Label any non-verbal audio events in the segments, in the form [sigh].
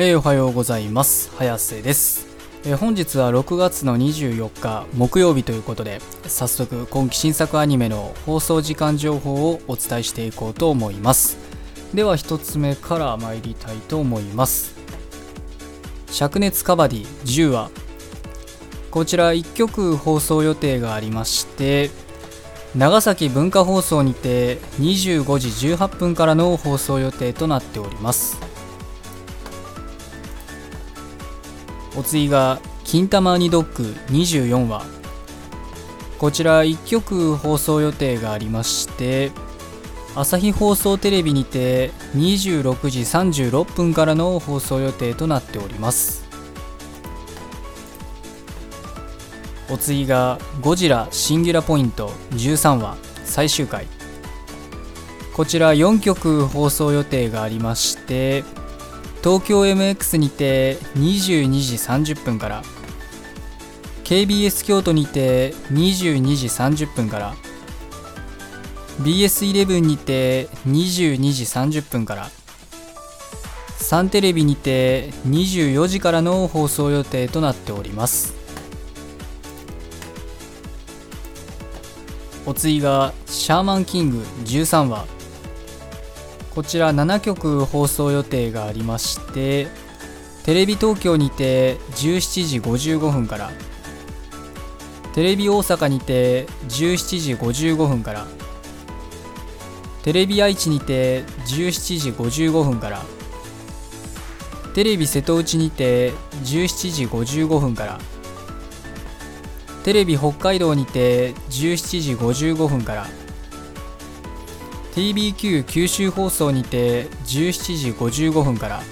えー、おはようございます。早瀬です、えー、本日は6月の24日木曜日ということで早速今期新作アニメの放送時間情報をお伝えしていこうと思います。では1つ目から参りたいと思います。灼熱カバディ10話こちら1曲放送予定がありまして長崎文化放送にて25時18分からの放送予定となっております。お次が「金玉にドッグ」24話。こちら1曲放送予定がありまして朝日放送テレビにて26時36分からの放送予定となっております。お次が「ゴジラシンギュラポイント」13話最終回。こちら4曲放送予定がありまして東京 MX にて22時30分から KBS 京都にて22時30分から BS11 にて22時30分からサンテレビにて24時からの放送予定となっております。お次が「シャーマンキング」13話。こちら7曲放送予定がありましてテレビ東京にて17時55分からテレビ大阪にて17時55分からテレビ愛知にて17時55分からテレビ瀬戸内にて17時55分からテレビ北海道にて17時55分から TBQ 九州放送にて17時55分から。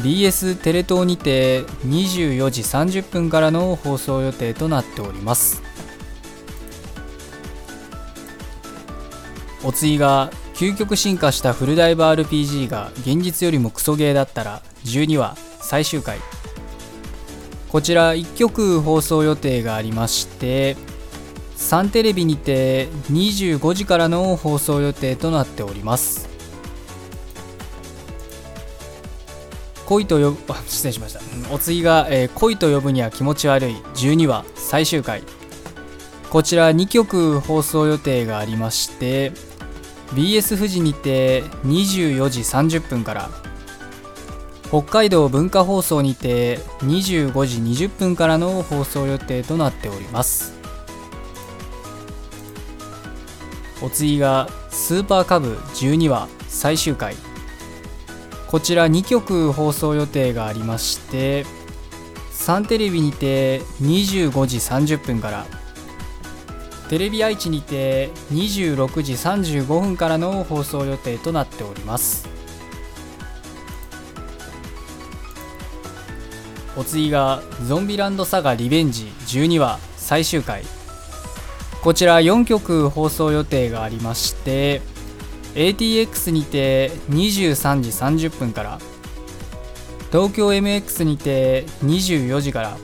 BS テレ東にて24時30分からの放送予定となっております。お次が究極進化したフルダイバー RPG が現実よりもクソゲーだったら12話最終回。こちら1曲放送予定がありましてサンテレビにて25時からの放送予定となっております。恋と呼ぶあ [laughs] 失礼しました。お次が、えー、恋と呼ぶには気持ち悪い。12話最終回。こちら2曲放送予定がありまして BS 富士にて24時30分から北海道文化放送にて25時20分からの放送予定となっております。お次がスーパーカブ12話最終回。こちら2曲放送予定がありましてサンテレビにて25時30分からテレビ愛知にて26時35分からの放送予定となっております。お次がゾンビランドサガリベンジ12話最終回。こちら4曲放送予定がありまして ATX にて23時30分から東京 MX にて24時から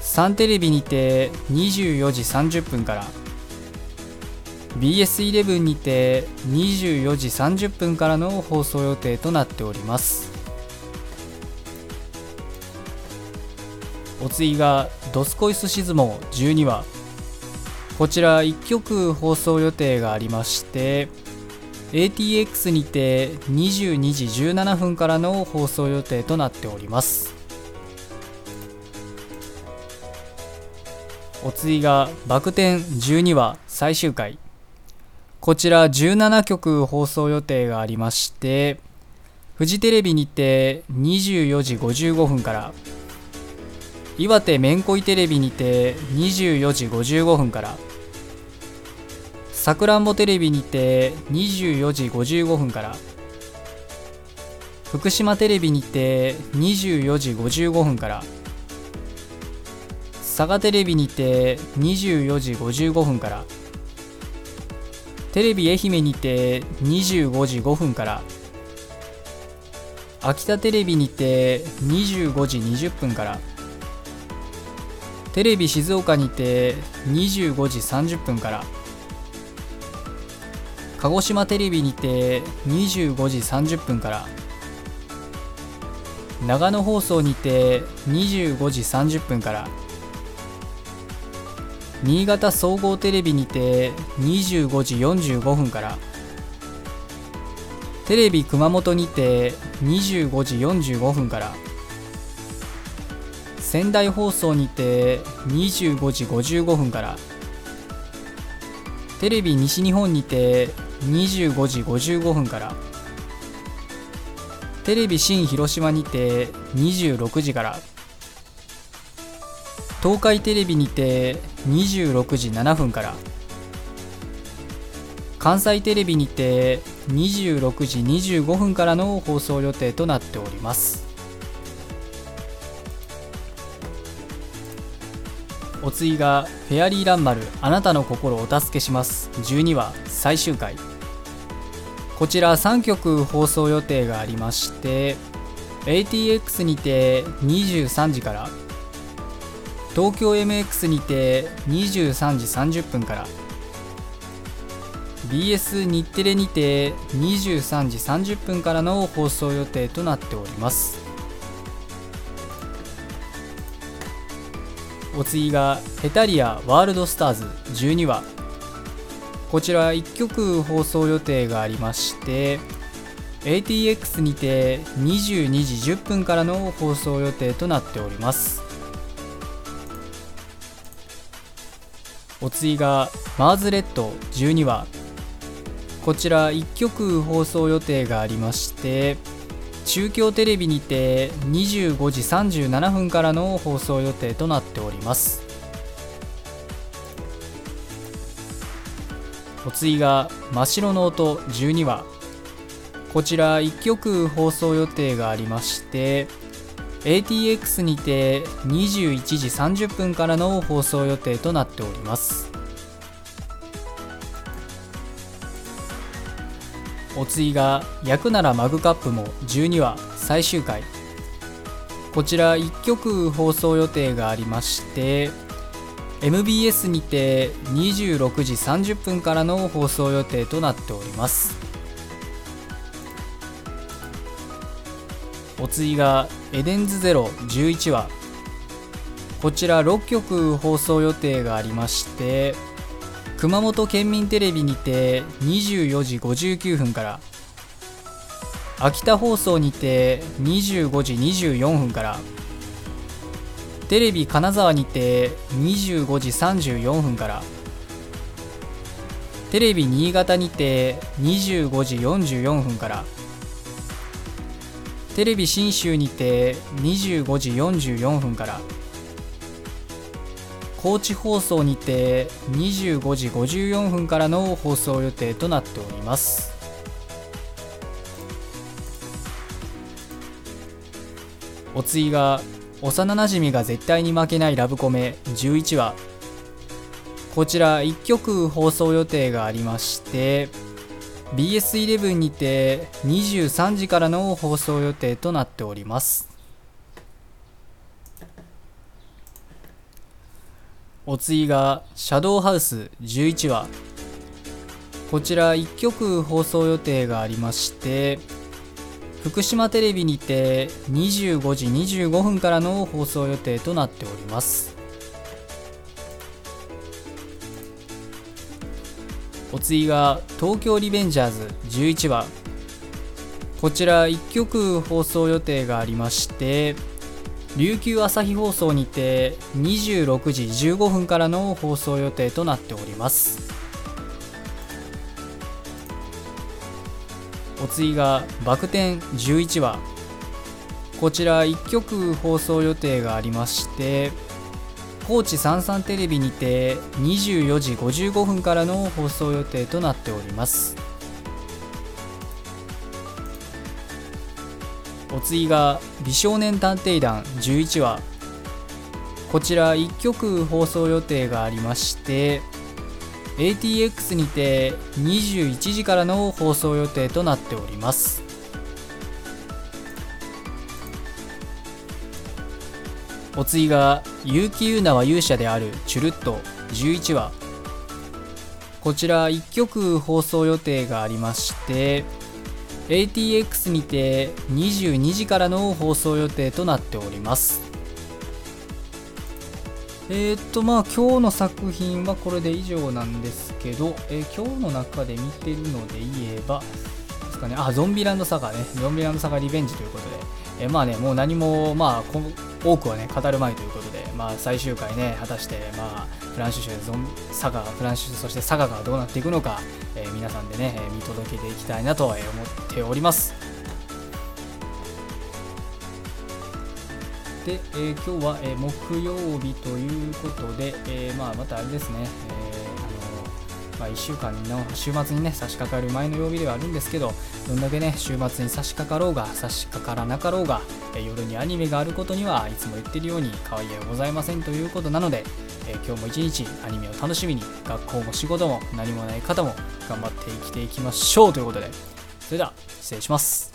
サンテレビにて24時30分から BS11 にて24時30分からの放送予定となっております。お次が「ドスコイスシズモ12話。こちら1曲放送予定がありまして ATX にて22時17分からの放送予定となっております。お次が「バク転12話最終回」こちら17曲放送予定がありましてフジテレビにて24時55分から岩手めんこいテレビにて24時55分からさくらんぼテレビにて24時55分から福島テレビにて24時55分から佐賀テレビにて24時55分からテレビ愛媛にて25時5分から秋田テレビにて25時20分からテレビ静岡にて25時30分から。鹿児島テレビにて25時30分から長野放送にて25時30分から新潟総合テレビにて25時45分からテレビ熊本にて25時45分から仙台放送にて25時55分からテレビ西日本にて25時55分から。テレビ新広島にて26時から。東海テレビにて26時7分から。関西テレビにて26時25分からの放送予定となっております。お次が「フェアリーランマルあなたの心をお助けします」12話最終回。こちら3曲放送予定がありまして ATX にて23時から東京 MX にて23時30分から BS 日テレにて23時30分からの放送予定となっております。お次がヘタリアワールドスターズ12話。こちら1曲放送予定がありまして ATX にて22時10分からの放送予定となっております。お次がマーズレッド12話。こちら1曲放送予定がありまして中京テレビにて25時37分からの放送予定となっております。お次が真っ白の音12話。こちら1曲放送予定がありまして ATX にて21時30分からの放送予定となっております。お次が「焼くならマグカップ」も12話最終回。こちら1曲放送予定がありまして MBS にて26時30分からの放送予定となっております。お次が「エデンズゼロ11話」こちら6曲放送予定がありまして熊本県民テレビにて24時59分から秋田放送にて25時24分からテレビ金沢にて25時34分から。テレビ新潟にて25時44分から。テレビ信州にて25時44分から。高知放送にて25時54分からの放送予定となっております。お次が幼なじみが絶対に負けないラブコメ11話。こちら1曲放送予定がありまして BS11 にて23時からの放送予定となっております。お次が「シャドウハウス」11話。こちら1曲放送予定がありまして福島テレビにて25時25分からの放送予定となっております。お次が「東京リベンジャーズ」11話。こちら1曲放送予定がありまして琉球朝日放送にて26時15分からの放送予定となっております。お次が「バク転11話」こちら1曲放送予定がありまして高知さんさんテレビにて24時55分からの放送予定となっております。お次が美少年探偵団11話こちら1曲放送予定がありまして ATX にて21時からの放送予定となっております。お次が結城優奈は勇者であるチュルット11話。こちら1曲放送予定がありまして ATX にて22時からの放送予定となっております。えー、っとまあ今日の作品はこれで以上なんですけど、えー、今日の中で見てるので言えばですかね。あゾンビランドサガね。ゾンビランドサガリベンジということで、えー、まあねもう何もまあ多くはね語るまいということでまあ最終回ね果たしてまあフランシュシュゾンサガフランシュシュそしてサガがどうなっていくのか、え皆さんでね見届けていきたいなと思っております。で、えー、今日は、えー、木曜日ということで、えー、まあ、またあれですね、えあのまあ、1週間の週末にね差し掛かる前の曜日ではあるんですけどどんだけね週末に差し掛かろうが差し掛からなかろうが、え夜にアニメがあることにはいつも言ってるように可愛いはございませんということなので、え今日も一日アニメを楽しみに学校も仕事も何もない方も頑張って生きていきましょうということで。それでは失礼します。